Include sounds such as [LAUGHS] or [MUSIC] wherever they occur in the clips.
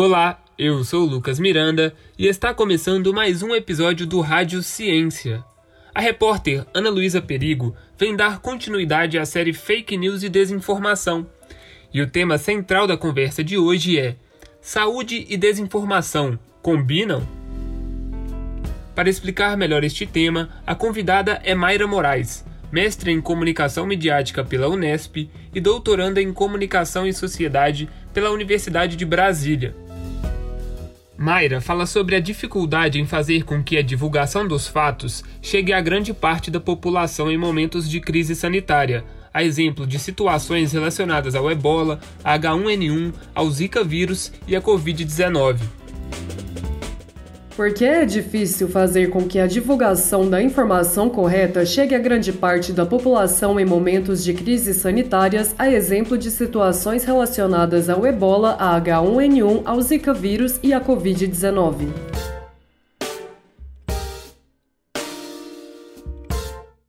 Olá, eu sou Lucas Miranda e está começando mais um episódio do Rádio Ciência. A repórter Ana Luísa Perigo vem dar continuidade à série Fake News e Desinformação. E o tema central da conversa de hoje é: Saúde e desinformação combinam? Para explicar melhor este tema, a convidada é Mayra Moraes, mestre em comunicação midiática pela Unesp e doutoranda em comunicação e sociedade pela Universidade de Brasília. Mayra fala sobre a dificuldade em fazer com que a divulgação dos fatos chegue a grande parte da população em momentos de crise sanitária, a exemplo de situações relacionadas ao ebola, H1N1, ao Zika vírus e à Covid-19. Porque é difícil fazer com que a divulgação da informação correta chegue a grande parte da população em momentos de crises sanitárias, a exemplo de situações relacionadas ao ebola, a H1N1, ao Zika vírus e à Covid-19.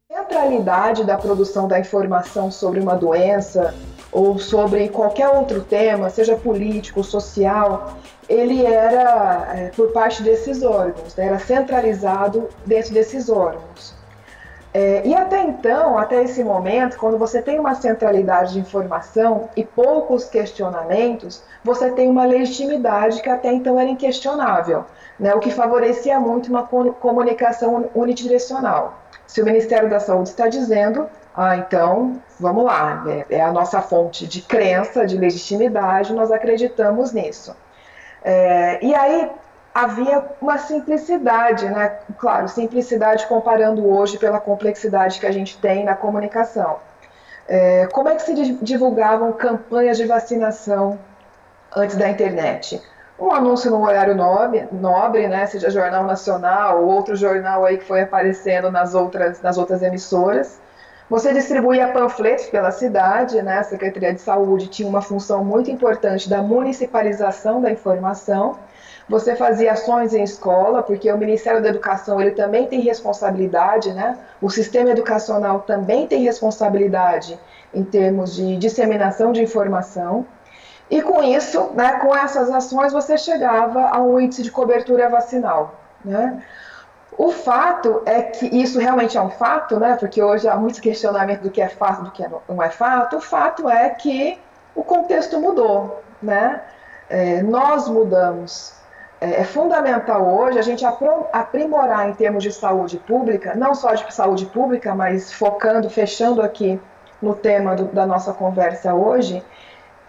Centralidade da produção da informação sobre uma doença ou sobre qualquer outro tema, seja político, social, ele era é, por parte desses órgãos, né? era centralizado dentro desses órgãos. É, e até então, até esse momento, quando você tem uma centralidade de informação e poucos questionamentos, você tem uma legitimidade que até então era inquestionável, né? o que favorecia muito uma comunicação unidirecional. Se o Ministério da Saúde está dizendo, ah, então vamos lá, é, é a nossa fonte de crença, de legitimidade, nós acreditamos nisso. É, e aí havia uma simplicidade, né? Claro, simplicidade comparando hoje pela complexidade que a gente tem na comunicação. É, como é que se divulgavam campanhas de vacinação antes da internet? Um anúncio no horário nobre, nobre, né? Seja Jornal Nacional ou outro jornal aí que foi aparecendo nas outras, nas outras emissoras. Você distribuía panfletos pela cidade, né? A Secretaria de Saúde tinha uma função muito importante da municipalização da informação. Você fazia ações em escola, porque o Ministério da Educação ele também tem responsabilidade, né? O sistema educacional também tem responsabilidade em termos de disseminação de informação. E com isso, né, com essas ações, você chegava a um índice de cobertura vacinal. Né? O fato é que isso realmente é um fato, né? Porque hoje há muito questionamento do que é fato, do que não é fato. O fato é que o contexto mudou, né? É, nós mudamos. É, é, fundamental hoje a gente aprimorar em termos de saúde pública, não só de saúde pública, mas focando, fechando aqui no tema do, da nossa conversa hoje,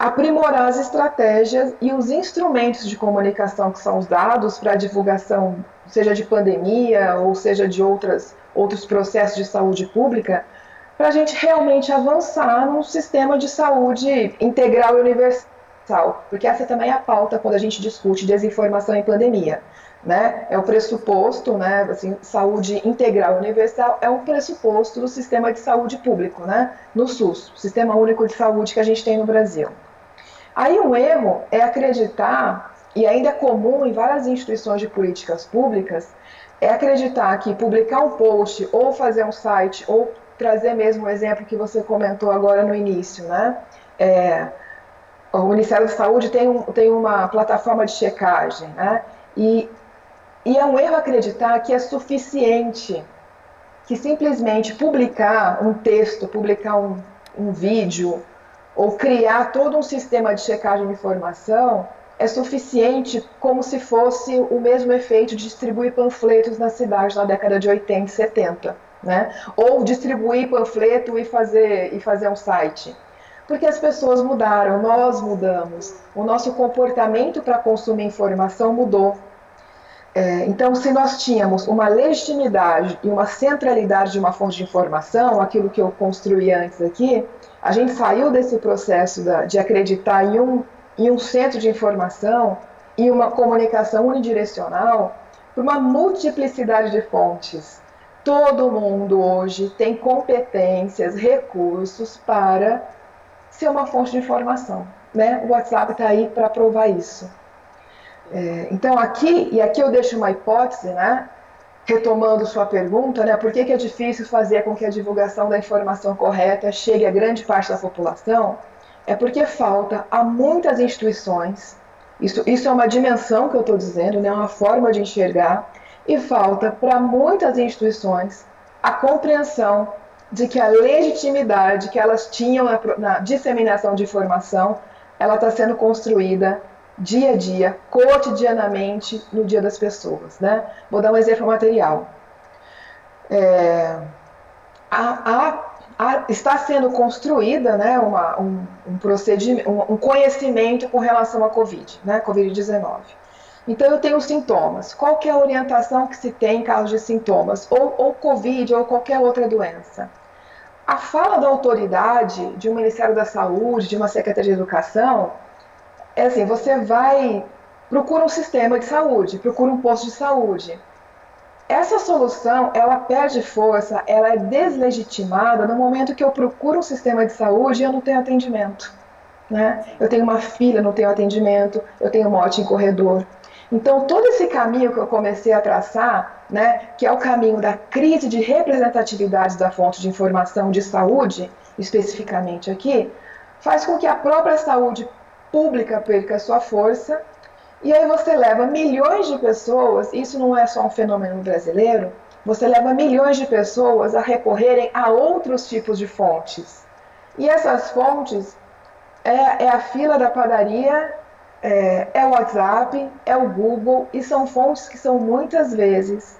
aprimorar as estratégias e os instrumentos de comunicação que são os dados para divulgação seja de pandemia ou seja de outras, outros processos de saúde pública, para a gente realmente avançar num sistema de saúde integral e universal, porque essa também é a pauta quando a gente discute desinformação em pandemia. Né? É o pressuposto, né? Assim, saúde integral e universal é um pressuposto do sistema de saúde público, né? No SUS, Sistema Único de Saúde que a gente tem no Brasil. Aí um erro é acreditar e ainda é comum em várias instituições de políticas públicas, é acreditar que publicar um post ou fazer um site ou trazer mesmo o exemplo que você comentou agora no início, né? É, o Ministério da Saúde tem, um, tem uma plataforma de checagem, né? E, e é um erro acreditar que é suficiente que simplesmente publicar um texto, publicar um, um vídeo ou criar todo um sistema de checagem de informação é suficiente como se fosse o mesmo efeito de distribuir panfletos na cidade na década de 80 e 70, né? Ou distribuir panfleto e fazer, e fazer um site. Porque as pessoas mudaram, nós mudamos, o nosso comportamento para consumir informação mudou. É, então, se nós tínhamos uma legitimidade e uma centralidade de uma fonte de informação, aquilo que eu construí antes aqui, a gente saiu desse processo da, de acreditar em um e um centro de informação e uma comunicação unidirecional por uma multiplicidade de fontes. Todo mundo hoje tem competências, recursos para ser uma fonte de informação. Né? O WhatsApp está aí para provar isso. É, então aqui, e aqui eu deixo uma hipótese, né? retomando sua pergunta, né? por que, que é difícil fazer com que a divulgação da informação correta chegue a grande parte da população? é porque falta a muitas instituições Isso, isso é uma dimensão que eu estou dizendo, né? uma forma de enxergar, e falta para muitas instituições a compreensão de que a legitimidade que elas tinham na, na disseminação de informação, ela está sendo construída dia a dia, cotidianamente, no dia das pessoas. Né? Vou dar um exemplo material. É, a, a, a, está sendo construída né, uma, um, um, procedimento, um, um, conhecimento com relação à Covid, né, Covid-19. Então eu tenho sintomas. Qual é a orientação que se tem em caso de sintomas? Ou, ou Covid ou qualquer outra doença. A fala da autoridade, de um Ministério da Saúde, de uma Secretaria de Educação, é assim, você vai, procura um sistema de saúde, procura um posto de saúde. Essa solução, ela perde força, ela é deslegitimada no momento que eu procuro um sistema de saúde e eu não tenho atendimento. Né? Eu tenho uma filha, não tenho atendimento, eu tenho morte em corredor. Então, todo esse caminho que eu comecei a traçar, né, que é o caminho da crise de representatividade da fonte de informação de saúde, especificamente aqui, faz com que a própria saúde pública perca sua força, e aí você leva milhões de pessoas, isso não é só um fenômeno brasileiro, você leva milhões de pessoas a recorrerem a outros tipos de fontes. E essas fontes é, é a fila da padaria é, é o WhatsApp, é o Google, e são fontes que são muitas vezes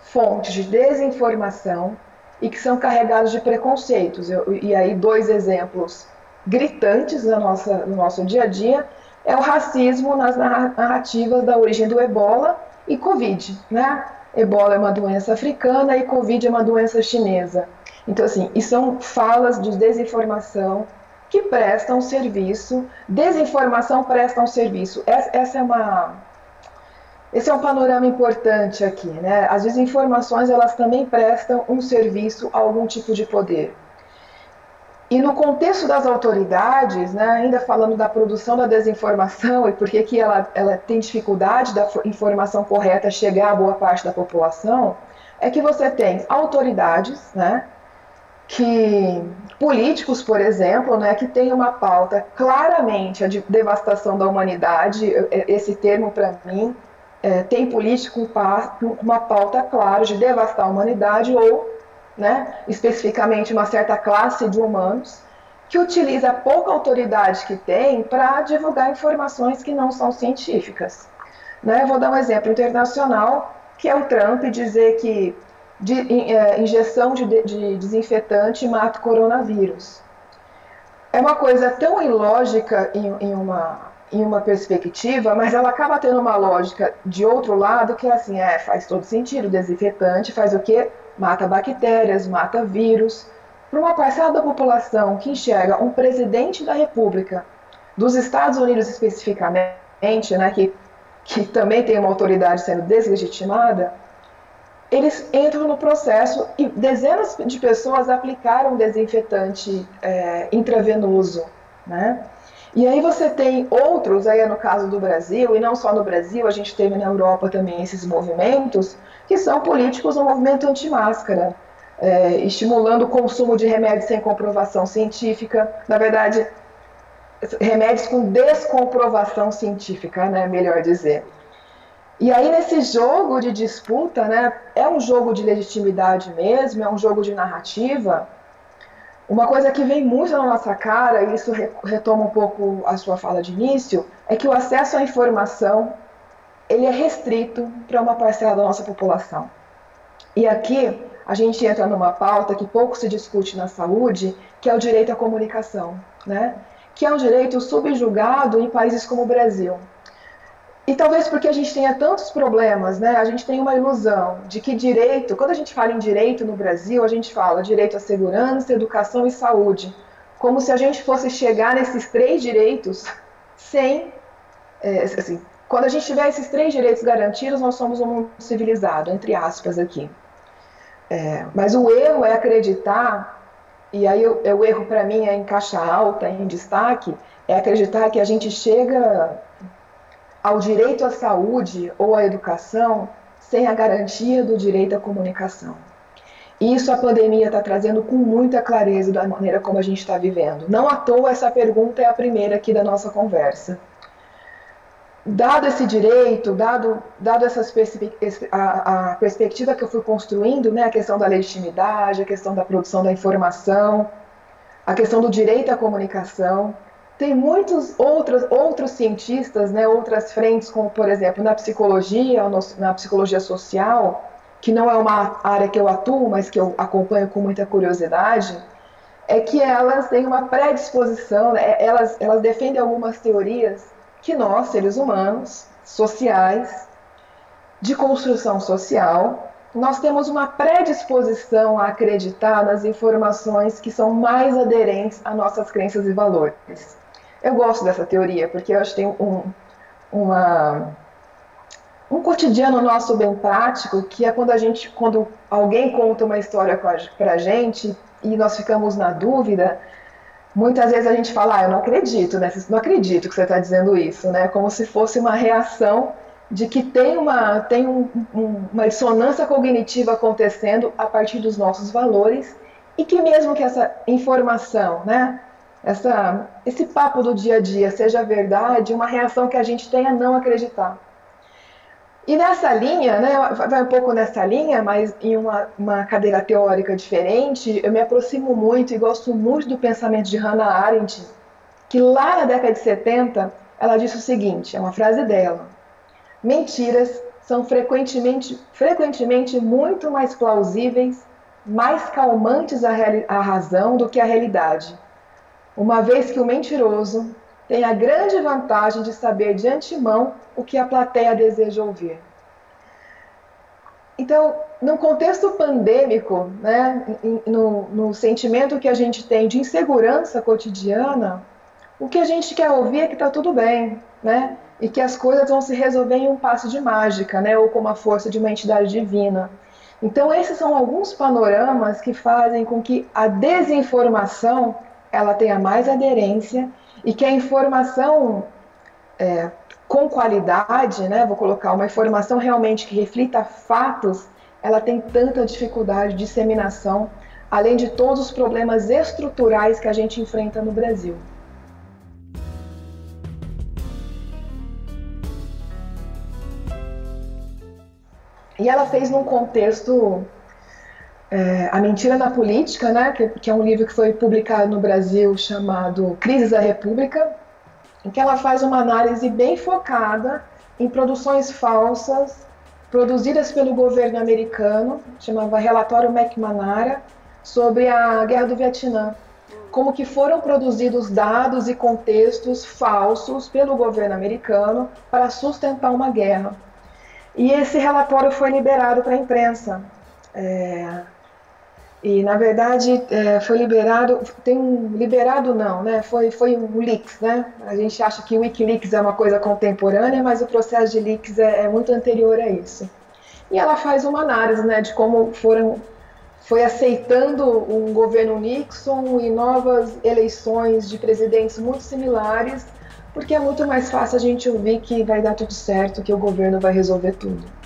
fontes de desinformação e que são carregados de preconceitos. Eu, e aí, dois exemplos gritantes no nosso, no nosso dia a dia é o racismo nas narrativas da origem do ebola e Covid. Né? Ebola é uma doença africana e Covid é uma doença chinesa. Então, assim, e são falas de desinformação que prestam serviço, desinformação presta um serviço. Essa é uma esse é um panorama importante aqui, né? As desinformações elas também prestam um serviço a algum tipo de poder. E no contexto das autoridades, né, ainda falando da produção da desinformação e por que ela, ela tem dificuldade da informação correta chegar a boa parte da população, é que você tem autoridades, né, que políticos, por exemplo, né, que têm uma pauta claramente a de devastação da humanidade, esse termo para mim é, tem político com uma pauta clara de devastar a humanidade ou, né, especificamente uma certa classe de humanos que utiliza a pouca autoridade que tem para divulgar informações que não são científicas. Né? Vou dar um exemplo internacional, que é o Trump dizer que de é, injeção de, de desinfetante mata o coronavírus. É uma coisa tão ilógica em, em, uma, em uma perspectiva, mas ela acaba tendo uma lógica de outro lado que é assim, é, faz todo sentido, desinfetante faz o quê? Mata bactérias, mata vírus. Para uma parcela da população que enxerga um presidente da república, dos Estados Unidos especificamente, né, que, que também tem uma autoridade sendo deslegitimada, eles entram no processo e dezenas de pessoas aplicaram desinfetante é, intravenoso, né? E aí você tem outros, aí no caso do Brasil, e não só no Brasil, a gente teve na Europa também esses movimentos, que são políticos no movimento anti-máscara, é, estimulando o consumo de remédios sem comprovação científica, na verdade, remédios com descomprovação científica, né, melhor dizer. E aí, nesse jogo de disputa, né, é um jogo de legitimidade mesmo, é um jogo de narrativa. Uma coisa que vem muito na nossa cara, e isso retoma um pouco a sua fala de início, é que o acesso à informação ele é restrito para uma parcela da nossa população. E aqui a gente entra numa pauta que pouco se discute na saúde, que é o direito à comunicação, né? que é um direito subjugado em países como o Brasil. E talvez porque a gente tenha tantos problemas, né? A gente tem uma ilusão de que direito, quando a gente fala em direito no Brasil, a gente fala direito à segurança, educação e saúde, como se a gente fosse chegar nesses três direitos sem, é, assim, quando a gente tiver esses três direitos garantidos, nós somos um mundo civilizado, entre aspas aqui. É, mas o erro é acreditar, e aí o, o erro para mim é em caixa alta, em destaque, é acreditar que a gente chega ao direito à saúde ou à educação sem a garantia do direito à comunicação. Isso a pandemia está trazendo com muita clareza da maneira como a gente está vivendo. Não à toa essa pergunta é a primeira aqui da nossa conversa. dado esse direito, dado, dado essas a, a, perspectiva que eu fui construindo, né, a questão da legitimidade, a questão da produção da informação, a questão do direito à comunicação, tem muitos outros, outros cientistas, né, outras frentes, como por exemplo na psicologia, na psicologia social, que não é uma área que eu atuo, mas que eu acompanho com muita curiosidade, é que elas têm uma predisposição, né, elas, elas defendem algumas teorias que nós, seres humanos, sociais, de construção social, nós temos uma predisposição a acreditar nas informações que são mais aderentes a nossas crenças e valores. Eu gosto dessa teoria, porque eu acho que tem um, uma, um cotidiano nosso bem prático, que é quando a gente, quando alguém conta uma história para a gente e nós ficamos na dúvida, muitas vezes a gente fala, ah, eu não acredito, né? Não acredito que você está dizendo isso, né? Como se fosse uma reação de que tem uma, tem um, um, uma dissonância cognitiva acontecendo a partir dos nossos valores e que mesmo que essa informação, né, essa, esse papo do dia a dia seja verdade, uma reação que a gente tem a não acreditar. E nessa linha, né, vai um pouco nessa linha, mas em uma, uma cadeira teórica diferente, eu me aproximo muito e gosto muito do pensamento de Hannah Arendt, que lá na década de 70, ela disse o seguinte, é uma frase dela, mentiras são frequentemente, frequentemente muito mais plausíveis, mais calmantes à, à razão do que a realidade, uma vez que o mentiroso tem a grande vantagem de saber de antemão o que a plateia deseja ouvir. Então, no contexto pandêmico, né, no, no, sentimento que a gente tem de insegurança cotidiana, o que a gente quer ouvir é que está tudo bem, né, e que as coisas vão se resolver em um passo de mágica, né, ou com a força de uma entidade divina. Então, esses são alguns panoramas que fazem com que a desinformação ela tenha mais aderência e que a informação é, com qualidade, né, vou colocar uma informação realmente que reflita fatos, ela tem tanta dificuldade de disseminação, além de todos os problemas estruturais que a gente enfrenta no Brasil. E ela fez num contexto é, A Mentira na Política, né, que, que, é um livro que foi publicado no Brasil chamado Crises da República, em que ela faz uma análise bem focada em produções falsas produzidas pelo governo americano, chamava Relatório McNamara, sobre a Guerra do Vietnã. Como que foram produzidos dados e contextos falsos pelo governo americano para sustentar uma guerra. E esse relatório foi liberado para a imprensa. É, e na verdade é, foi liberado, tem um liberado não, né? Foi foi um leaks, né? A gente acha que o WikiLeaks é uma coisa contemporânea, mas o processo de leaks é, é muito anterior a isso. E ela faz uma análise, né, de como foram foi aceitando um governo Nixon e novas eleições de presidentes muito similares, porque é muito mais fácil a gente ouvir que vai dar tudo certo, que o governo vai resolver tudo.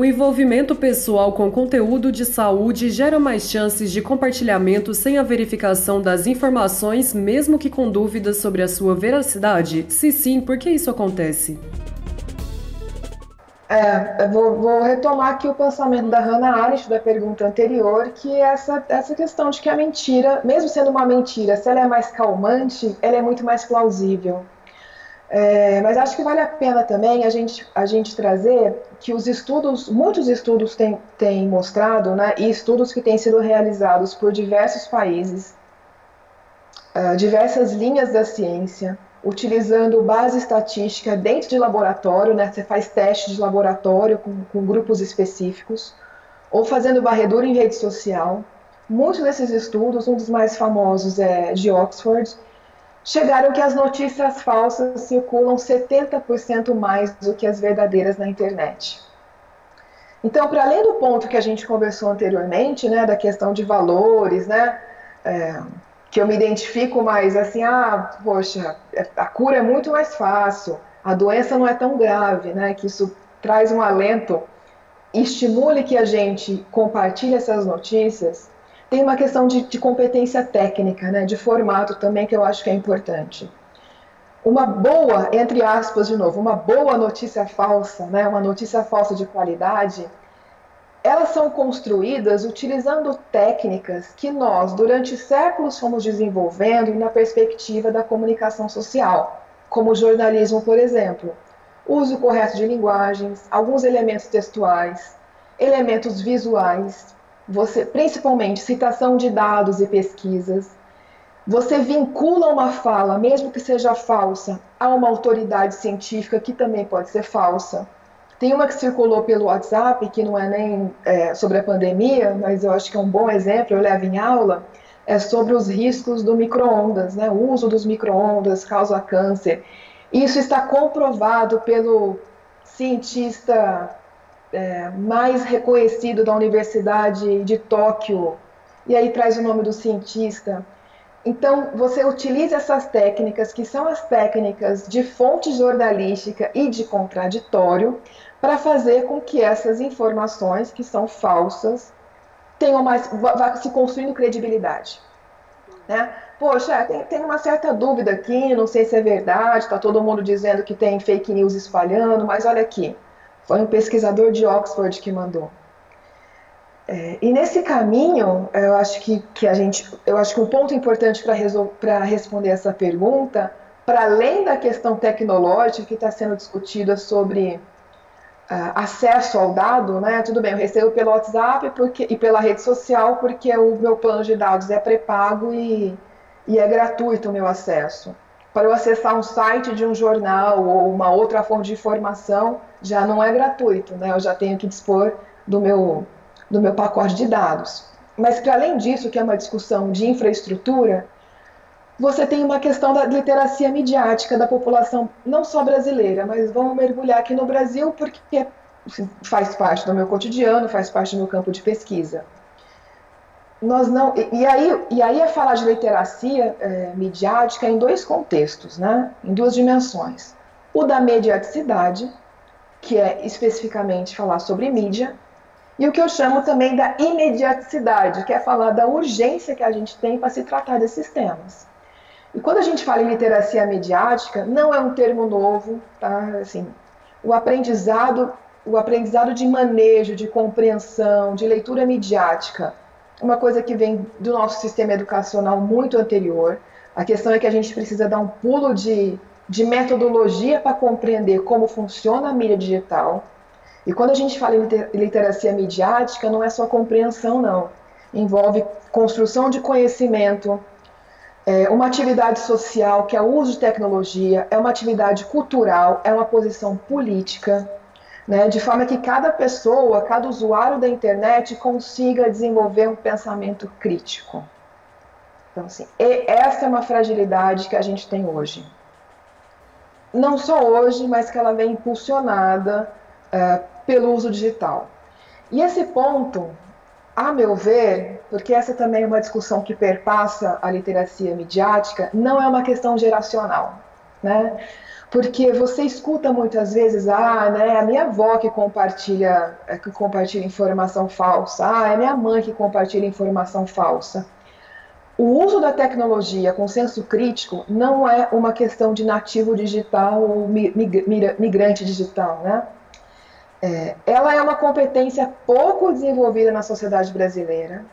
O envolvimento pessoal com conteúdo de saúde gera mais chances de compartilhamento sem a verificação das informações, mesmo que com dúvidas sobre a sua veracidade? Se sim, por que isso acontece? É, vou, vou, retomar aqui o pensamento da Hannah Arendt da pergunta anterior, que é essa, essa questão de que a mentira, mesmo sendo uma mentira, se ela é mais calmante, ela é muito mais plausível. É, mas acho que vale a pena também a gente, a gente trazer que os estudos, muitos estudos têm, têm mostrado, né, e estudos que têm sido realizados por diversos países, uh, diversas linhas da ciência, utilizando base estatística dentro de laboratório, né, você faz testes de laboratório com, com grupos específicos, ou fazendo varredura em rede social. Muitos desses estudos, um dos mais famosos é de Oxford, chegaram que as notícias falsas circulam 70% mais do que as verdadeiras na internet. Então, para além do ponto que a gente conversou anteriormente, né, da questão de valores, né, é, que eu me identifico mais assim, ah, poxa, a cura é muito mais fácil, a doença não é tão grave, né, que isso traz um alento, estimule que a gente compartilhe essas notícias, tem uma questão de, de competência técnica, né, de formato também, que eu acho que é importante. Uma boa, entre aspas de novo, uma boa notícia falsa, né, uma notícia falsa de qualidade, elas são construídas utilizando técnicas que nós, durante séculos, fomos desenvolvendo na perspectiva da comunicação social, como o jornalismo, por exemplo. Uso correto de linguagens, alguns elementos textuais, elementos visuais, você, principalmente citação de dados e pesquisas. Você vincula uma fala, mesmo que seja falsa, a uma autoridade científica que também pode ser falsa tem uma que circulou pelo WhatsApp, que não é nem é, sobre a pandemia, mas eu acho que é um bom exemplo, eu levo em aula, é sobre os riscos do micro-ondas, né? o uso dos micro-ondas causa câncer. Isso está comprovado pelo cientista é, mais reconhecido da Universidade de Tóquio, e aí traz o nome do cientista. Então, você utiliza essas técnicas, que são as técnicas de fonte jornalística e de contraditório, para fazer com que essas informações que são falsas tenham mais, vá se construindo credibilidade. Né? Poxa, tem, tem, uma certa dúvida aqui, não sei se é verdade, está todo mundo dizendo que tem fake news espalhando, mas olha aqui, foi um pesquisador de Oxford que mandou. É, e nesse caminho, eu acho que, que a gente, eu acho que um ponto importante para responder essa pergunta, para além da questão tecnológica que está sendo discutida sobre uh, acesso ao dado, né? Tudo bem, eu recebo pelo WhatsApp porque, e pela rede social porque o meu plano de dados é pré-pago e, e é gratuito o meu acesso. Para eu acessar um site de um jornal ou uma outra fonte de informação, já não é gratuito, né? Eu já tenho que dispor do meu, do meu pacote de dados. Mas, para além disso, que é uma discussão de infraestrutura, você tem uma questão da literacia midiática da população, não só brasileira, mas vamos mergulhar aqui no Brasil porque assim, faz parte do meu cotidiano, faz parte do meu campo de pesquisa. Nós não, e, aí, e aí é falar de literacia é, midiática em dois contextos, né? em duas dimensões. O da mediaticidade, que é especificamente falar sobre mídia, e o que eu chamo também da imediaticidade, que é falar da urgência que a gente tem para se tratar desses temas. E quando a gente fala em literacia mediática, não é um termo novo, tá? Assim, o aprendizado, o aprendizado de manejo, de compreensão, de leitura midiática, uma coisa que vem do nosso sistema educacional muito anterior. A questão é que a gente precisa dar um pulo de, de metodologia para compreender como funciona a mídia digital. E quando a gente fala em literacia midiática, não é só compreensão, não. Envolve construção de conhecimento, é uma atividade social que é o uso de tecnologia, é uma atividade cultural, é uma posição política, né, de forma que cada pessoa, cada usuário da internet consiga desenvolver um pensamento crítico. Então, assim, essa é uma fragilidade que a gente tem hoje. Não só hoje, mas que ela vem impulsionada uh, pelo uso digital. E esse ponto a meu ver, porque essa também é uma discussão que perpassa a literacia midiática, não é uma questão geracional, né? Porque você escuta muitas vezes, ah, né, a minha avó que compartilha, é, que compartilha informação falsa, ah, é minha mãe que compartilha informação falsa. O uso da tecnologia com senso crítico não é uma questão de nativo digital ou migrante digital, né? É, ela é uma competência pouco desenvolvida na sociedade brasileira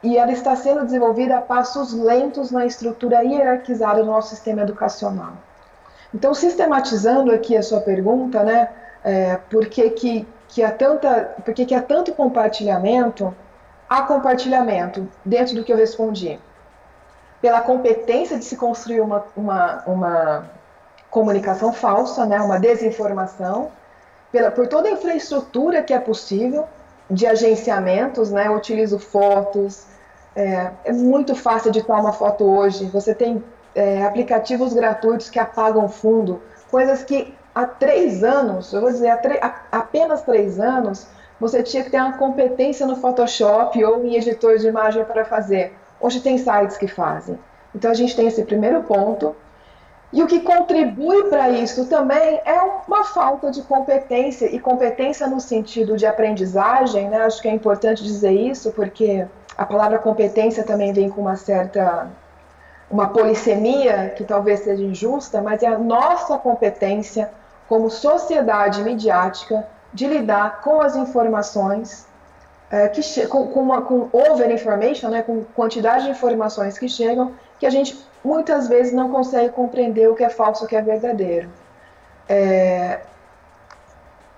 e ela está sendo desenvolvida a passos lentos na estrutura hierarquizada do nosso sistema educacional. Então, sistematizando aqui a sua pergunta, né, é, por que, que, que, há tanta, por que, que há tanto compartilhamento? Há compartilhamento, dentro do que eu respondi, pela competência de se construir uma, uma, uma comunicação falsa, né, uma desinformação, pela, por toda a infraestrutura que é possível de agenciamentos, né? Eu utilizo fotos, é, é muito fácil editar uma foto hoje. Você tem é, aplicativos gratuitos que apagam fundo, coisas que há três anos, eu vou dizer, há apenas três anos, você tinha que ter uma competência no Photoshop ou em editor de imagem para fazer. Hoje tem sites que fazem. Então a gente tem esse primeiro ponto, e o que contribui para isso também é uma falta de competência, e competência no sentido de aprendizagem, né? acho que é importante dizer isso, porque a palavra competência também vem com uma certa uma polissemia que talvez seja injusta, mas é a nossa competência como sociedade midiática de lidar com as informações é, que com, com, uma, com over information, né, com quantidade de informações que chegam, que a gente muitas vezes não consegue compreender o que é falso, o que é verdadeiro. É,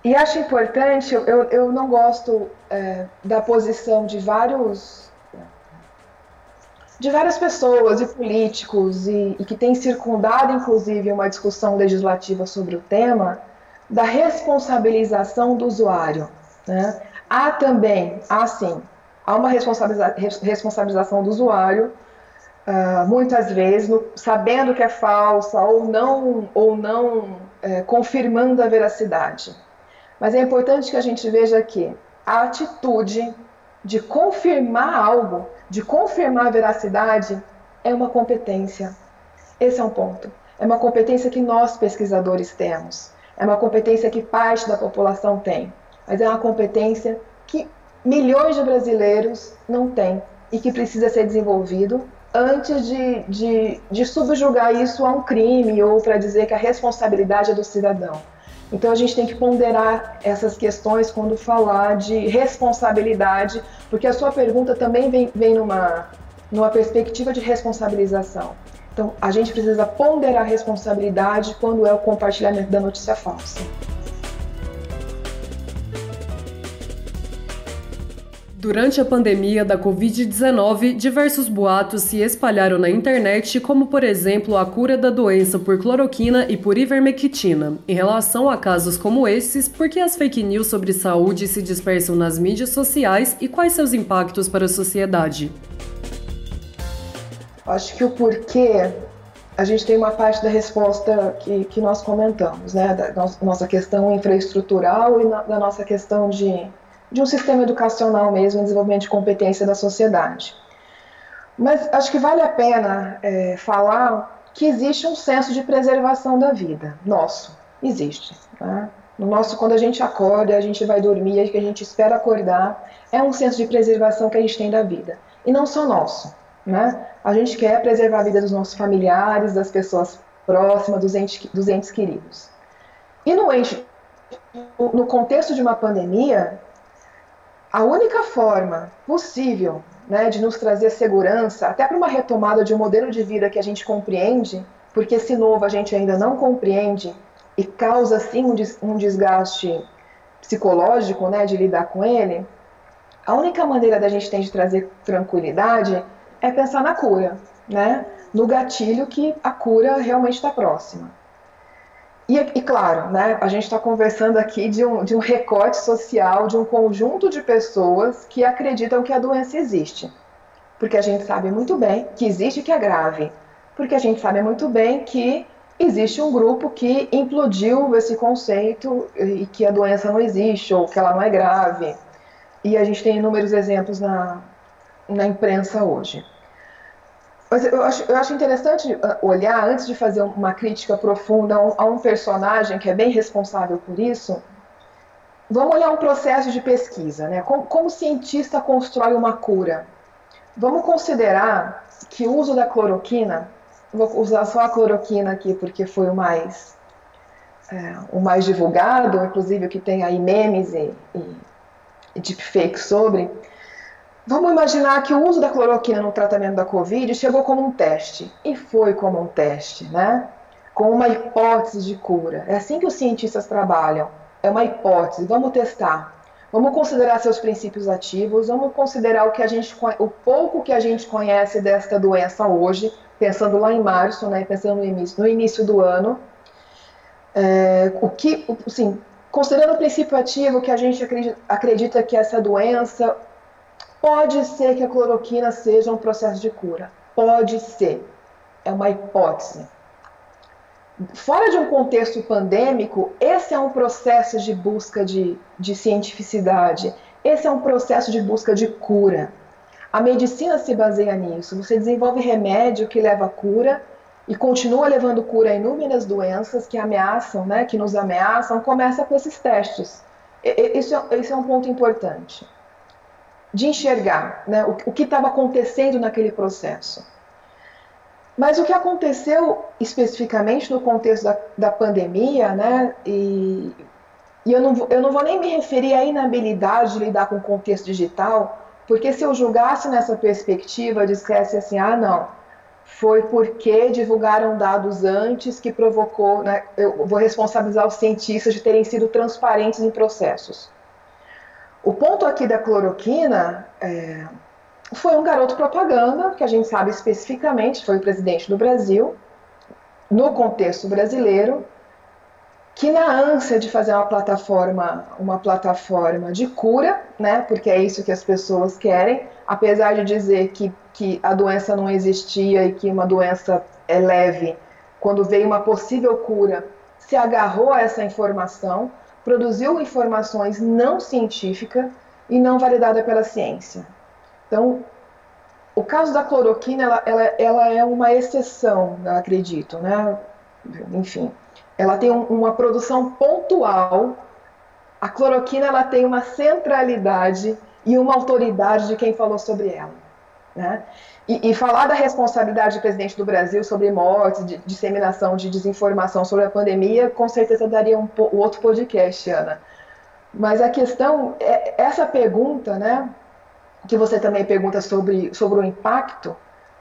e acho importante, eu, eu não gosto é, da posição de vários de várias pessoas e políticos e, e que tem circundado inclusive uma discussão legislativa sobre o tema da responsabilização do usuário. Né? Há também, há sim, há uma responsabiliza responsabilização do usuário, uh, muitas vezes no, sabendo que é falsa ou não, ou não é, confirmando a veracidade. Mas é importante que a gente veja que a atitude de confirmar algo, de confirmar a veracidade, é uma competência. Esse é um ponto. É uma competência que nós pesquisadores temos. É uma competência que parte da população tem. Mas é uma competência que milhões de brasileiros não têm e que precisa ser desenvolvido antes de, de, de subjugar isso a um crime ou para dizer que a responsabilidade é do cidadão. Então a gente tem que ponderar essas questões quando falar de responsabilidade, porque a sua pergunta também vem, vem numa, numa perspectiva de responsabilização. Então a gente precisa ponderar a responsabilidade quando é o compartilhamento da notícia falsa. Durante a pandemia da Covid-19, diversos boatos se espalharam na internet, como por exemplo a cura da doença por cloroquina e por ivermectina. Em relação a casos como esses, por que as fake news sobre saúde se dispersam nas mídias sociais e quais seus impactos para a sociedade? Acho que o porquê a gente tem uma parte da resposta que, que nós comentamos, né? Da nossa questão infraestrutural e na, da nossa questão de de um sistema educacional mesmo, desenvolvimento de competência da sociedade. Mas acho que vale a pena é, falar que existe um senso de preservação da vida, nosso, existe. Né? No nosso, quando a gente acorda, a gente vai dormir, a gente espera acordar, é um senso de preservação que a gente tem da vida. E não só nosso. Né? A gente quer preservar a vida dos nossos familiares, das pessoas próximas, dos entes, dos entes queridos. E no, no contexto de uma pandemia, a única forma possível né, de nos trazer segurança, até para uma retomada de um modelo de vida que a gente compreende, porque esse novo a gente ainda não compreende e causa sim um desgaste psicológico né, de lidar com ele, a única maneira da gente ter de trazer tranquilidade é pensar na cura, né? no gatilho que a cura realmente está próxima. E, e, claro, né, a gente está conversando aqui de um, de um recorte social de um conjunto de pessoas que acreditam que a doença existe. Porque a gente sabe muito bem que existe que é grave. Porque a gente sabe muito bem que existe um grupo que implodiu esse conceito e que a doença não existe ou que ela não é grave. E a gente tem inúmeros exemplos na, na imprensa hoje. Mas eu acho, eu acho interessante uh, olhar, antes de fazer uma crítica profunda a um, a um personagem que é bem responsável por isso, vamos olhar um processo de pesquisa, né? Como, como, o cientista constrói uma cura? Vamos considerar que o uso da cloroquina, vou usar só a cloroquina aqui porque foi o mais, é, o mais divulgado, inclusive o que tem aí memes e, e, e deepfakes sobre, Vamos imaginar que o uso da cloroquina no tratamento da Covid chegou como um teste. E foi como um teste, né? Com uma hipótese de cura. É assim que os cientistas trabalham. É uma hipótese. Vamos testar. Vamos considerar seus princípios ativos, vamos considerar o que a gente o pouco que a gente conhece desta doença hoje, pensando lá em março, né, pensando no início, no início do ano. É, o que, assim, considerando o princípio ativo que a gente acredita, acredita que essa doença Pode ser que a cloroquina seja um processo de cura. Pode ser. É uma hipótese. Fora de um contexto pandêmico, esse é um processo de busca de, de cientificidade. Esse é um processo de busca de cura. A medicina se baseia nisso. Você desenvolve remédio que leva cura e continua levando cura a inúmeras doenças que ameaçam, né, que nos ameaçam. Começa com esses testes. Isso é, esse é um ponto importante de enxergar né, o, o que estava acontecendo naquele processo. Mas o que aconteceu especificamente no contexto da, da pandemia, né, e, e eu, não, eu não vou nem me referir à inabilidade de lidar com o contexto digital, porque se eu julgasse nessa perspectiva, dissesse assim, ah, não, foi porque divulgaram dados antes que provocou, né, eu vou responsabilizar os cientistas de terem sido transparentes em processos. O ponto aqui da cloroquina é, foi um garoto propaganda, que a gente sabe especificamente, foi o presidente do Brasil, no contexto brasileiro, que na ânsia de fazer uma plataforma, uma plataforma de cura, né, porque é isso que as pessoas querem, apesar de dizer que, que a doença não existia e que uma doença é leve, quando veio uma possível cura, se agarrou a essa informação, produziu informações não científicas e não validadas pela ciência. Então, o caso da cloroquina, ela, ela, ela é uma exceção, acredito, né? Enfim, ela tem um, uma produção pontual. A cloroquina ela tem uma centralidade e uma autoridade de quem falou sobre ela. Né? E, e, falar da responsabilidade do presidente do Brasil sobre mortes, de disseminação de desinformação sobre a pandemia, com certeza daria um, um outro podcast, Ana. Mas a questão é essa pergunta, né, que você também pergunta sobre, sobre o impacto,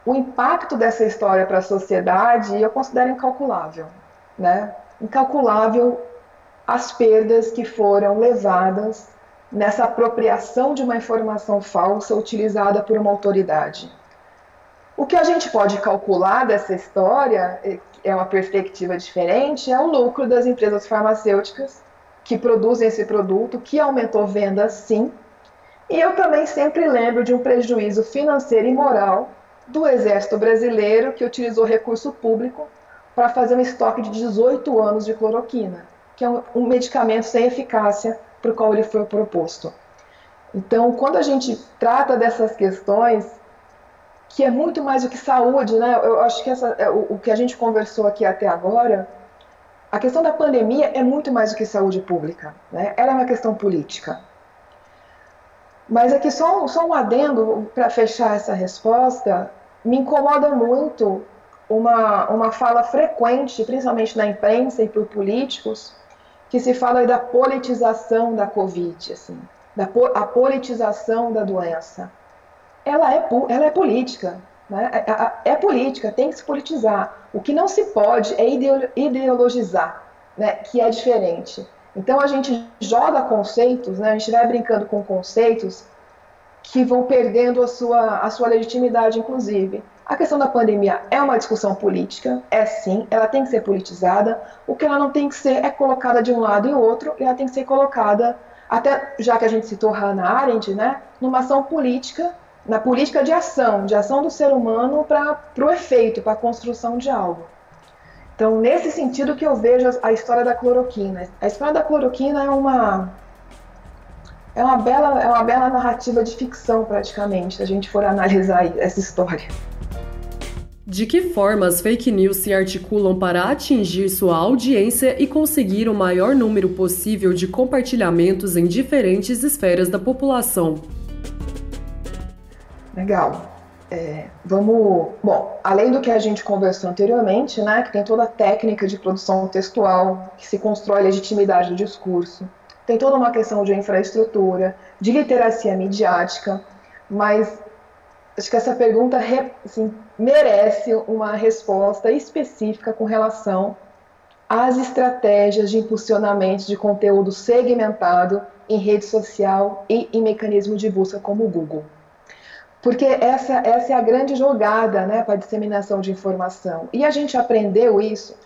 o impacto dessa história para a sociedade eu considero incalculável, né? incalculável as perdas que foram levadas nessa apropriação de uma informação falsa utilizada por uma autoridade. O que a gente pode calcular dessa história é uma perspectiva diferente, é o lucro das empresas farmacêuticas que produzem esse produto, que aumentou vendas sim. E eu também sempre lembro de um prejuízo financeiro e moral do Exército Brasileiro que utilizou recurso público para fazer um estoque de 18 anos de cloroquina, que é um, um medicamento sem eficácia para o qual ele foi proposto. Então, quando a gente trata dessas questões, que é muito mais do que saúde, né? Eu acho que essa, é, o, o que a gente conversou aqui até agora, a questão da pandemia é muito mais do que saúde pública, né? Ela é uma questão política. Mas aqui só, só um adendo para fechar essa resposta, me incomoda muito uma, uma fala frequente, principalmente na imprensa e por políticos, que se fala da politização da Covid, assim, da a politização da doença. Ela é, ela é política, né? é, é, política, tem que se politizar. O que não se pode é ideologizar, né? que é diferente. Então a gente joga conceitos, né? a gente vai brincando com conceitos que vão perdendo a sua, a sua legitimidade, inclusive. A questão da pandemia é uma discussão política, é sim, ela tem que ser politizada. O que ela não tem que ser é colocada de um lado e outro, e ela tem que ser colocada, até já que a gente citou Hannah Arendt, né, numa ação política, na política de ação, de ação do ser humano para o efeito, para a construção de algo. Então, nesse sentido que eu vejo a história da cloroquina. A história da cloroquina é uma é uma bela é uma bela narrativa de ficção praticamente, se a gente for analisar essa história. De que forma as fake news se articulam para atingir sua audiência e conseguir o maior número possível de compartilhamentos em diferentes esferas da população? Legal. É, vamos. Bom, além do que a gente conversou anteriormente, né, que tem toda a técnica de produção textual, que se constrói legitimidade do discurso, tem toda uma questão de infraestrutura, de literacia midiática, mas acho que essa pergunta assim, merece uma resposta específica com relação às estratégias de impulsionamento de conteúdo segmentado em rede social e em mecanismo de busca como o Google. Porque essa, essa é a grande jogada né, para a disseminação de informação. E a gente aprendeu isso.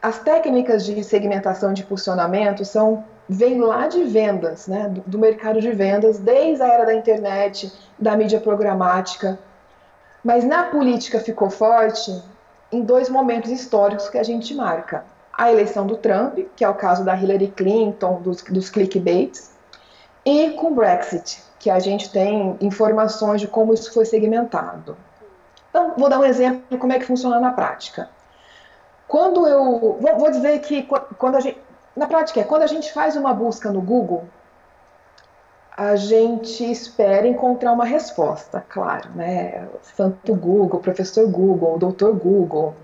As técnicas de segmentação de impulsionamento são vêm lá de vendas, né, do, do mercado de vendas, desde a era da internet, da mídia programática, mas na política ficou forte em dois momentos históricos que a gente marca. A eleição do Trump, que é o caso da Hillary Clinton, dos, dos clickbaits, e com o Brexit, que a gente tem informações de como isso foi segmentado. Então, vou dar um exemplo de como é que funciona na prática. Quando eu. Vou, dizer que quando a gente. Na prática, é quando a gente faz uma busca no Google, a gente espera encontrar uma resposta, claro, né? Santo Google, professor Google, doutor Google.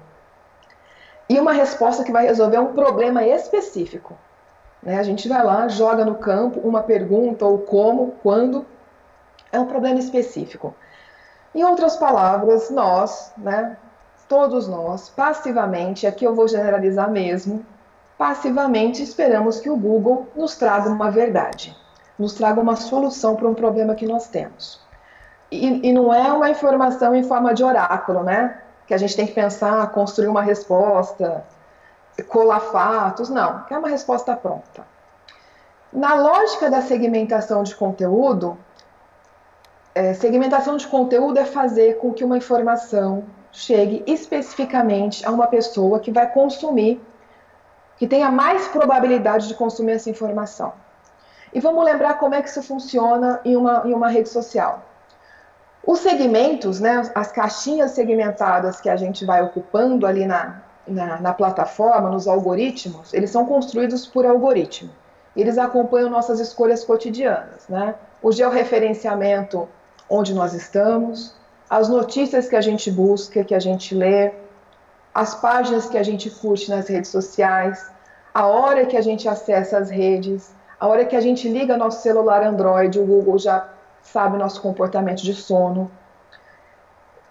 E uma resposta que vai resolver um problema específico. Né? A gente vai lá, joga no campo uma pergunta ou como, quando, é um problema específico. Em outras palavras, nós, né, todos nós, passivamente, aqui eu vou generalizar mesmo, passivamente esperamos que o Google nos traga uma verdade, nos traga uma solução para um problema que nós temos. E, e, não é uma informação em forma de oráculo, né? Que a gente tem que pensar, construir uma resposta, colar fatos, não, é uma resposta pronta. Na lógica da segmentação de conteúdo, é, segmentação de conteúdo é fazer com que uma informação chegue especificamente a uma pessoa que vai consumir, que tenha mais probabilidade de consumir essa informação. E vamos lembrar como é que isso funciona em uma, em uma rede social. Os segmentos, né, as caixinhas segmentadas que a gente vai ocupando ali na, na, na plataforma, nos algoritmos, eles são construídos por algoritmo. Eles acompanham nossas escolhas cotidianas. Né? O georreferenciamento onde nós estamos, as notícias que a gente busca, que a gente lê, as páginas que a gente curte nas redes sociais, a hora que a gente acessa as redes, a hora que a gente liga nosso celular Android, o Google já sabe nosso comportamento de sono.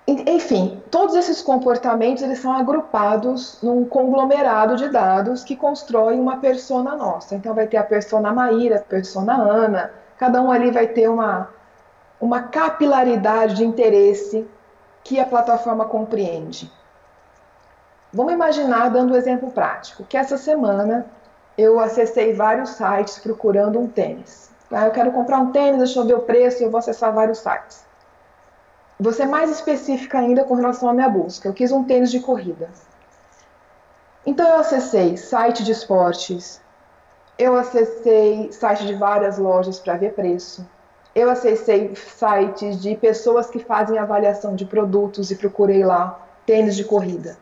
Enfim, todos esses comportamentos eles são agrupados num conglomerado de dados que constrói uma persona nossa. Então vai ter a persona Maíra, a persona Ana, cada um ali vai ter uma, uma capilaridade de interesse que a plataforma compreende. Vamos imaginar, dando um exemplo prático, que essa semana eu acessei vários sites procurando um tênis. Ah, eu quero comprar um tênis, deixa eu ver o preço, eu vou acessar vários sites. Vou ser mais específica ainda com relação à minha busca. Eu quis um tênis de corrida. Então eu acessei site de esportes, eu acessei site de várias lojas para ver preço, eu acessei sites de pessoas que fazem avaliação de produtos e procurei lá tênis de corrida.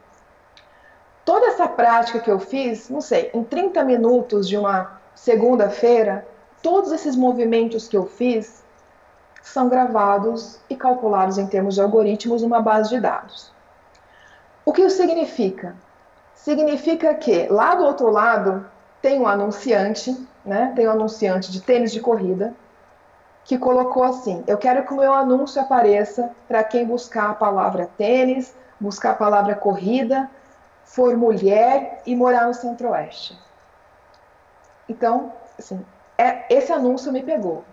Toda essa prática que eu fiz, não sei, em 30 minutos de uma segunda-feira, todos esses movimentos que eu fiz são gravados e calculados em termos de algoritmos numa base de dados. O que isso significa? Significa que lá do outro lado tem um anunciante, né? Tem um anunciante de tênis de corrida que colocou assim: Eu quero que o meu anúncio apareça para quem buscar a palavra tênis, buscar a palavra corrida, for mulher e morar no Centro-Oeste. Então, assim, é, esse anúncio me pegou.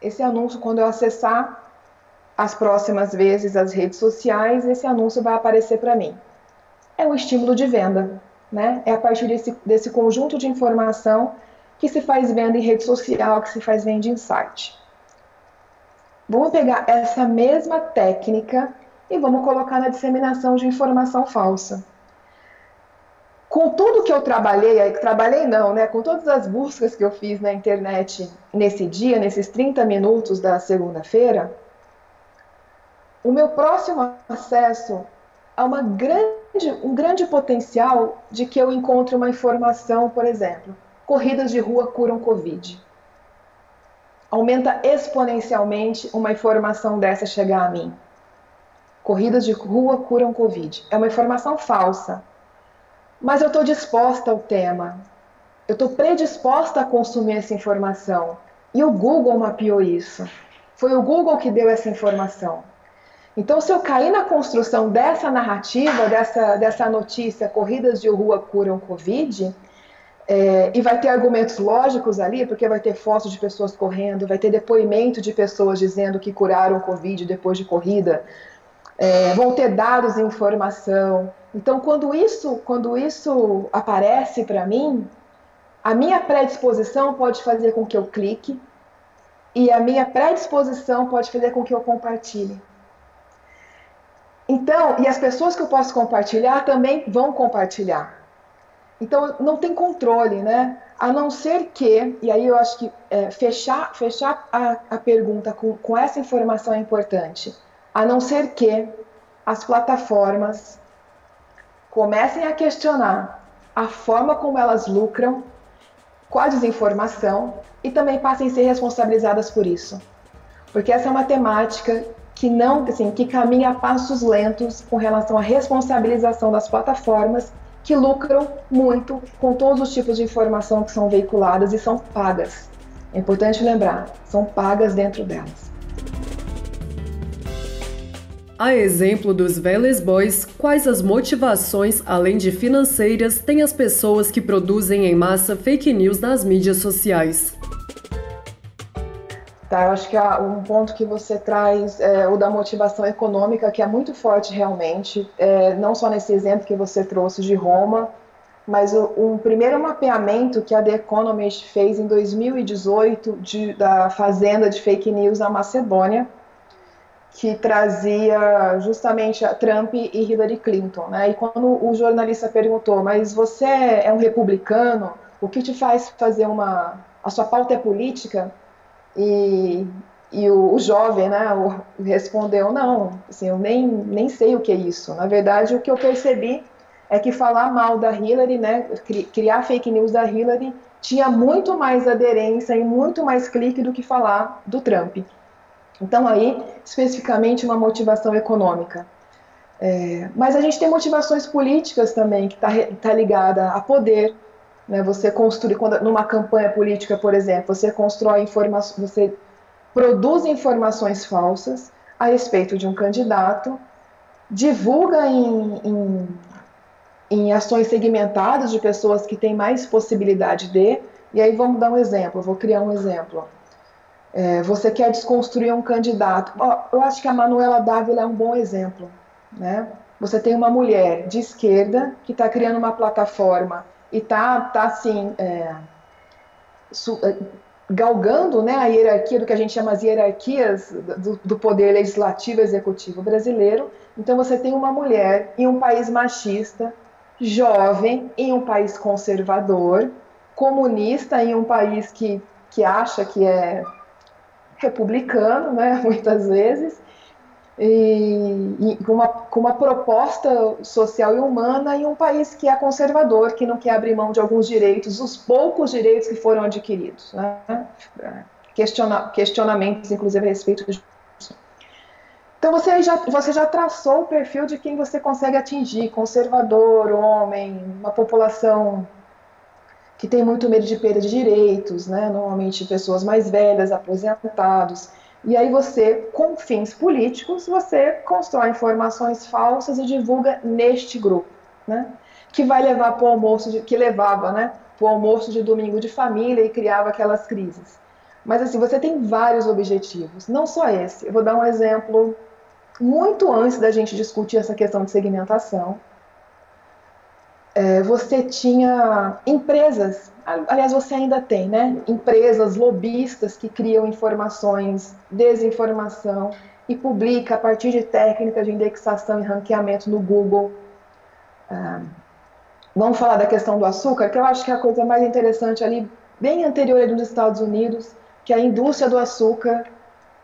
Esse anúncio, quando eu acessar as próximas vezes as redes sociais, esse anúncio vai aparecer para mim. É um estímulo de venda, né? É a partir desse, desse conjunto de informação que se faz venda em rede social, que se faz venda em site. Vamos pegar essa mesma técnica e vamos colocar na disseminação de informação falsa. Com tudo que eu trabalhei, trabalhei não, né? Com todas as buscas que eu fiz na internet nesse dia, nesses 30 minutos da segunda-feira, o meu próximo acesso a uma grande, um grande potencial de que eu encontre uma informação, por exemplo, corridas de rua curam Covid aumenta exponencialmente uma informação dessa chegar a mim. Corridas de rua curam Covid. É uma informação falsa. Mas eu estou disposta ao tema. Eu estou predisposta a consumir essa informação. E o Google mapeou isso. Foi o Google que deu essa informação. Então, se eu cair na construção dessa narrativa, dessa, dessa notícia, corridas de rua curam Covid, é, e vai ter argumentos lógicos ali, porque vai ter fotos de pessoas correndo, vai ter depoimento de pessoas dizendo que curaram Covid depois de corrida, é, vão ter dados e informação. Então, quando isso, quando isso aparece para mim, a minha predisposição pode fazer com que eu clique e a minha predisposição pode fazer com que eu compartilhe. Então, e as pessoas que eu posso compartilhar também vão compartilhar. Então não tem controle, né? A não ser que, e aí eu acho que é, fechar, fechar a, a pergunta com, com essa informação é importante, a não ser que as plataformas comecem a questionar a forma como elas lucram com a desinformação e também passem a ser responsabilizadas por isso. Porque essa é uma temática que não, assim, que caminha a passos lentos com relação à responsabilização das plataformas que lucram muito com todos os tipos de informação que são veiculadas e são pagas. É importante lembrar, são pagas dentro delas. A exemplo dos Veles Boys, quais as motivações, além de financeiras, têm as pessoas que produzem em massa fake news nas mídias sociais? Tá, eu acho que um ponto que você traz é o da motivação econômica, que é muito forte realmente, é, não só nesse exemplo que você trouxe de Roma, mas o, um primeiro mapeamento que a The Economist fez em 2018 de, da fazenda de fake news na Macedônia, que trazia justamente a Trump e Hillary Clinton. Né? E quando o jornalista perguntou, mas você é um republicano, o que te faz fazer uma... a sua pauta é política? E, e o, o, jovem, né, o, respondeu, não, assim, eu nem, nem sei o que é isso. Na verdade, o que eu percebi é que falar mal da Hillary, né, criar fake news da Hillary, tinha muito mais aderência e muito mais clique do que falar do Trump. Então, aí, especificamente, uma motivação econômica. É, mas a gente tem motivações políticas também, que está tá ligada a poder, né? Você construir, quando, numa campanha política, por exemplo, você constrói informações, você produz informações falsas a respeito de um candidato, divulga em, em, em ações segmentadas de pessoas que têm mais possibilidade de, e aí vamos dar um exemplo, vou criar um exemplo. É, você quer desconstruir um candidato. eu acho que a Manuela Dávila é um bom exemplo. Né? Você tem uma mulher de esquerda que está criando uma plataforma e tá, tá assim, é, su, é, galgando né, a hierarquia do que a gente chama as hierarquias do, do poder legislativo e executivo brasileiro. Então você tem uma mulher em um país machista, jovem, em um país conservador, comunista, em um país que, que acha que é republicano, né, [LAUGHS] muitas vezes, e, e com, uma, com uma proposta social e humana em um país que é conservador, que não quer abrir mão de alguns direitos, os poucos direitos que foram adquiridos. Né? Questiona, questionamentos, inclusive, a respeito disso. Então você já, você já traçou o perfil de quem você consegue atingir, conservador, homem, uma população que tem muito medo de perda de direitos, né? normalmente pessoas mais velhas, aposentados, e aí você, com fins políticos, você constrói informações falsas e divulga neste grupo, né? Que vai levar para o almoço, de, que levava, né? Para o almoço de domingo de família e criava aquelas crises. Mas assim, você tem vários objetivos, não só esse. Eu vou dar um exemplo muito antes da gente discutir essa questão de segmentação. É, você tinha empresas aliás, você ainda tem, né? Empresas lobistas que criam informações, desinformação e publica a partir de técnicas de indexação e ranqueamento no Google. Ah, vamos falar da questão do açúcar, que eu acho que é a coisa mais interessante ali, bem anterior dos Estados Unidos, que a indústria do açúcar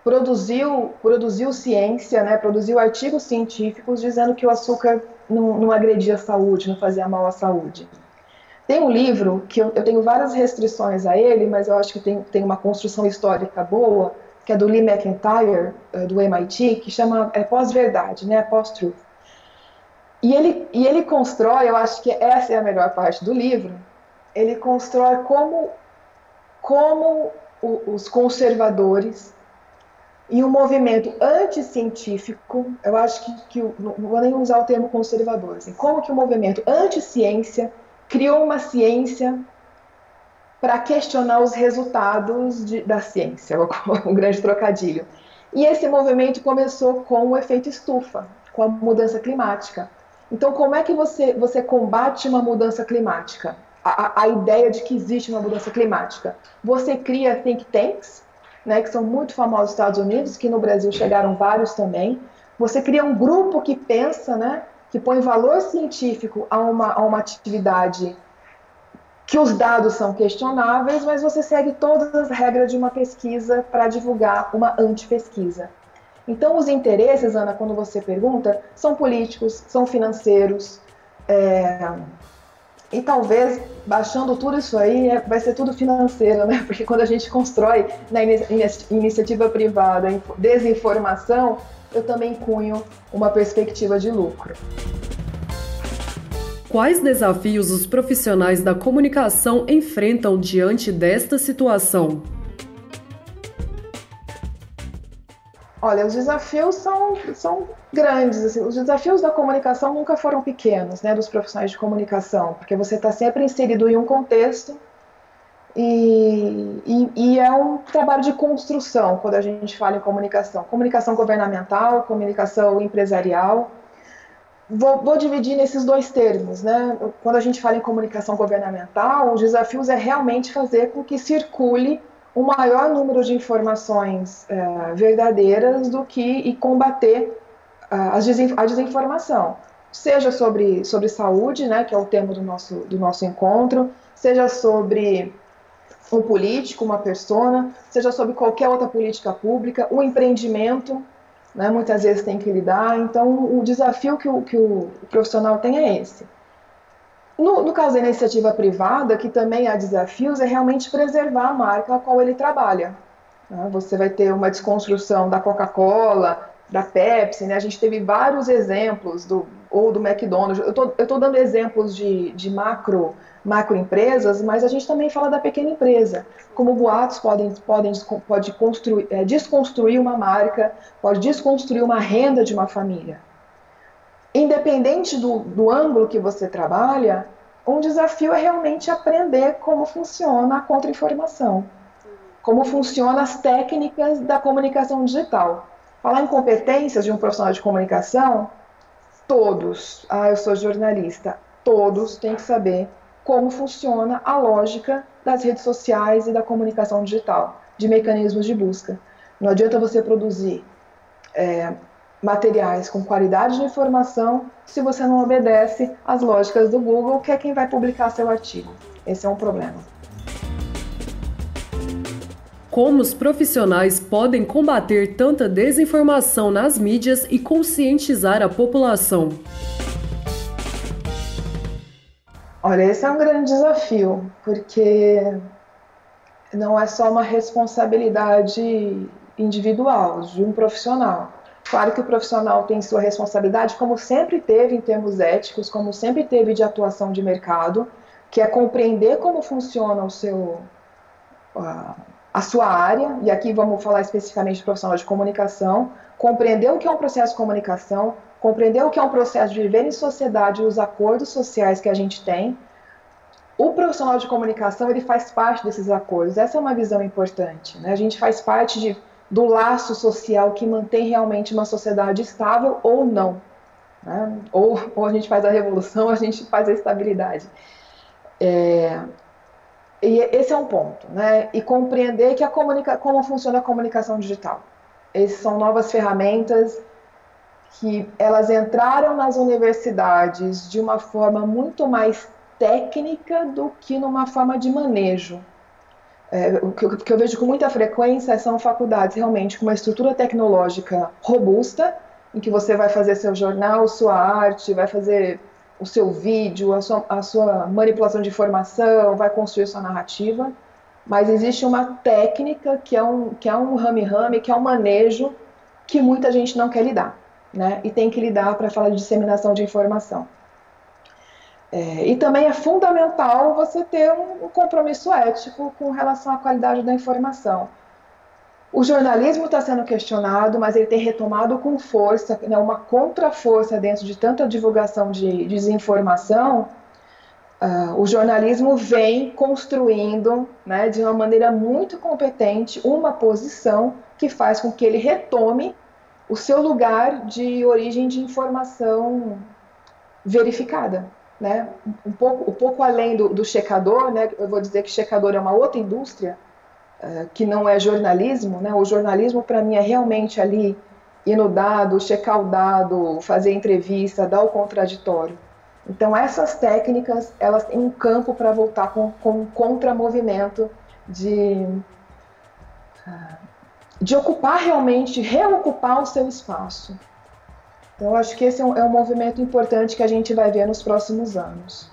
produziu, produziu ciência, né, produziu artigos científicos dizendo que o açúcar não, não agredia a saúde, não fazia mal à saúde. Tem um livro que eu, eu, tenho várias restrições a ele, mas eu acho que tem, tem uma construção histórica boa, que é do Lee McIntyre, eh, do MIT, que chama é Pós-Verdade, né? Pós-Truth. E ele, e ele constrói, eu acho que essa é a melhor parte do livro, ele constrói como, como os conservadores e um movimento anticientífico, eu acho que, que não vou nem usar o termo conservador, assim, como que o movimento anti-ciência criou uma ciência para questionar os resultados de, da ciência, [LAUGHS] um grande trocadilho. E esse movimento começou com o efeito estufa, com a mudança climática. Então, como é que você, você combate uma mudança climática? A, a, ideia de que existe uma mudança climática. Você cria think tanks, né, que são muito famosos nos Estados Unidos, que no Brasil chegaram vários também. Você cria um grupo que pensa, né, que põe valor científico a uma, a uma atividade que os dados são questionáveis, mas você segue todas as regras de uma pesquisa para divulgar uma antipesquisa. Então, os interesses, Ana, quando você pergunta, são políticos, são financeiros, é, E talvez, baixando tudo isso aí, é, vai ser tudo financeiro, né? Porque quando a gente constrói na iniciativa privada desinformação, eu também cunho uma perspectiva de lucro. Quais desafios os profissionais da comunicação enfrentam diante desta situação? Olha, os desafios são, são grandes. Assim, os desafios da comunicação nunca foram pequenos, né, dos profissionais de comunicação, porque você está sempre inserido em um contexto e, e, e, é um trabalho de construção quando a gente fala em comunicação. Comunicação governamental, comunicação empresarial. Vou, vou, dividir nesses dois termos. Né? Quando a gente fala em comunicação governamental, os desafios é realmente fazer com que circule o maior número de informações é, verdadeiras do que e combater uh, a desinformação, seja sobre, sobre saúde, né, que é o tema do nosso, do nosso encontro, seja sobre um político, uma persona, seja sobre qualquer outra política pública, o empreendimento, né, muitas vezes tem que lidar. Então, o desafio que o, que o profissional tem é esse. No, no, caso da iniciativa privada, que também há desafios, é realmente preservar a marca a qual ele trabalha. Né? Você vai ter uma desconstrução da Coca-Cola, da Pepsi, né? a gente teve vários exemplos, do, ou do McDonald's. Eu estou dando exemplos de, de macro, macro empresas, mas a gente também fala da pequena empresa. Como boatos podem, podem pode construir, é, desconstruir uma marca, pode desconstruir uma renda de uma família independente do, do ângulo que você trabalha, um desafio é realmente aprender como funciona a contra-informação, como funcionam as técnicas da comunicação digital. Falar em competências de um profissional de comunicação, todos, ah, eu sou jornalista, todos têm que saber como funciona a lógica das redes sociais e da comunicação digital, de mecanismos de busca. Não adianta você produzir é, materiais com qualidade de informação se você não obedece às lógicas do Google, que é quem vai publicar seu artigo. Esse é um problema. Como os profissionais podem combater tanta desinformação nas mídias e conscientizar a população? Olha, esse é um grande desafio, porque não é só uma responsabilidade individual de um profissional. Claro que o profissional tem sua responsabilidade, como sempre teve em termos éticos, como sempre teve de atuação de mercado, que é compreender como funciona o seu, a sua área, e aqui vamos falar especificamente de profissional de comunicação, compreender o que é um processo de comunicação, compreender o que é um processo de viver em sociedade e os acordos sociais que a gente tem. O profissional de comunicação ele faz parte desses acordos. Essa é uma visão importante. Né? A gente faz parte de do laço social que mantém realmente uma sociedade estável ou não. Né? Ou, ou a gente faz a revolução, ou [LAUGHS] a gente faz a estabilidade. É, e esse é um ponto, né? E compreender que a comunica como funciona a comunicação digital. Essas são novas ferramentas que elas entraram nas universidades de uma forma muito mais técnica do que numa forma de manejo. É, o, que eu, que eu vejo com muita frequência são faculdades realmente com uma estrutura tecnológica robusta, em que você vai fazer seu jornal, sua arte, vai fazer o seu vídeo, a sua, a sua manipulação de informação, vai construir sua narrativa, mas existe uma técnica que é um, que é um rame-rame, que é um manejo que muita gente não quer lidar, né? E tem que lidar para falar de disseminação de informação. É, e também é fundamental você ter um, compromisso ético com relação à qualidade da informação. O jornalismo está sendo questionado, mas ele tem retomado com força, né, uma contraforça dentro de tanta divulgação de, desinformação. Uh, o jornalismo vem construindo, né, de uma maneira muito competente, uma posição que faz com que ele retome o seu lugar de origem de informação verificada né, um pouco, um pouco além do, do checador, né, eu vou dizer que checador é uma outra indústria, uh, que não é jornalismo, né, o jornalismo para mim é realmente ali ir no dado, checar o dado, fazer entrevista, dar o contraditório. Então essas técnicas, elas têm um campo para voltar com, com um contramovimento de, uh, de ocupar realmente, reocupar o seu espaço. Então, acho que esse é um, é um movimento importante que a gente vai ver nos próximos anos.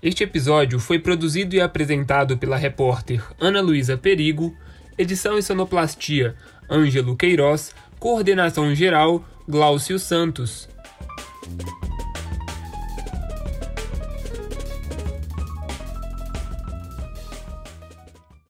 Este episódio foi produzido e apresentado pela repórter Ana Luísa Perigo, edição e sonoplastia Ângelo Queiroz, coordenação geral Glaucio Santos.